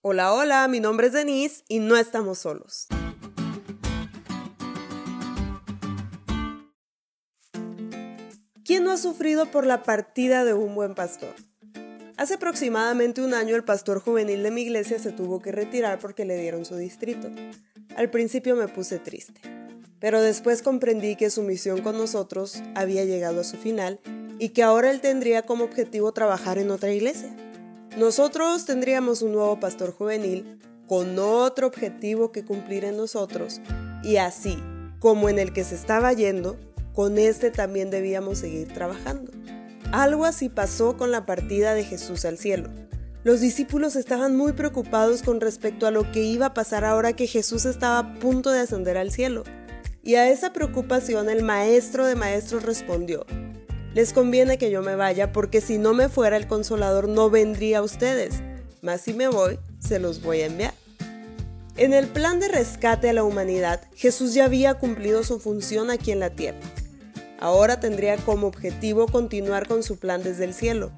Hola, hola, mi nombre es Denise y no estamos solos. ¿Quién no ha sufrido por la partida de un buen pastor? Hace aproximadamente un año el pastor juvenil de mi iglesia se tuvo que retirar porque le dieron su distrito. Al principio me puse triste, pero después comprendí que su misión con nosotros había llegado a su final y que ahora él tendría como objetivo trabajar en otra iglesia. Nosotros tendríamos un nuevo pastor juvenil con otro objetivo que cumplir en nosotros y así como en el que se estaba yendo, con este también debíamos seguir trabajando. Algo así pasó con la partida de Jesús al cielo. Los discípulos estaban muy preocupados con respecto a lo que iba a pasar ahora que Jesús estaba a punto de ascender al cielo. Y a esa preocupación el maestro de maestros respondió, les conviene que yo me vaya porque si no me fuera el consolador no vendría a ustedes, mas si me voy, se los voy a enviar. En el plan de rescate a la humanidad, Jesús ya había cumplido su función aquí en la tierra. Ahora tendría como objetivo continuar con su plan desde el cielo,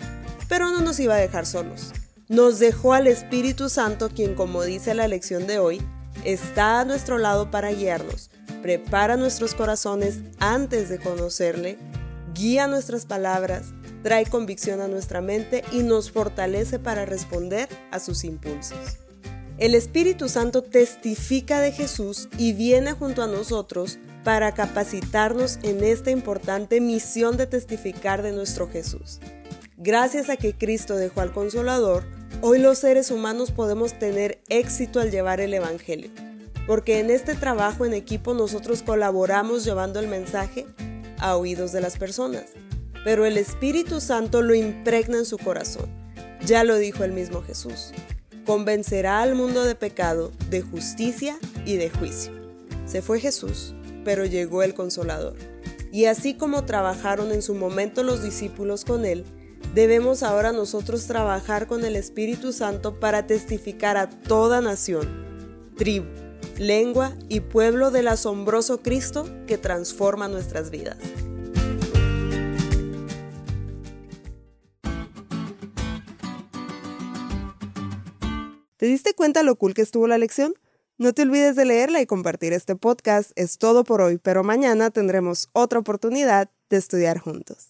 pero no nos iba a dejar solos. Nos dejó al Espíritu Santo, quien como dice la lección de hoy, está a nuestro lado para guiarnos, prepara nuestros corazones antes de conocerle guía nuestras palabras, trae convicción a nuestra mente y nos fortalece para responder a sus impulsos. El Espíritu Santo testifica de Jesús y viene junto a nosotros para capacitarnos en esta importante misión de testificar de nuestro Jesús. Gracias a que Cristo dejó al Consolador, hoy los seres humanos podemos tener éxito al llevar el Evangelio, porque en este trabajo en equipo nosotros colaboramos llevando el mensaje a oídos de las personas, pero el Espíritu Santo lo impregna en su corazón. Ya lo dijo el mismo Jesús. Convencerá al mundo de pecado, de justicia y de juicio. Se fue Jesús, pero llegó el consolador. Y así como trabajaron en su momento los discípulos con él, debemos ahora nosotros trabajar con el Espíritu Santo para testificar a toda nación, tribu, lengua y pueblo del asombroso Cristo que transforma nuestras vidas. ¿Te diste cuenta lo cool que estuvo la lección? No te olvides de leerla y compartir este podcast. Es todo por hoy, pero mañana tendremos otra oportunidad de estudiar juntos.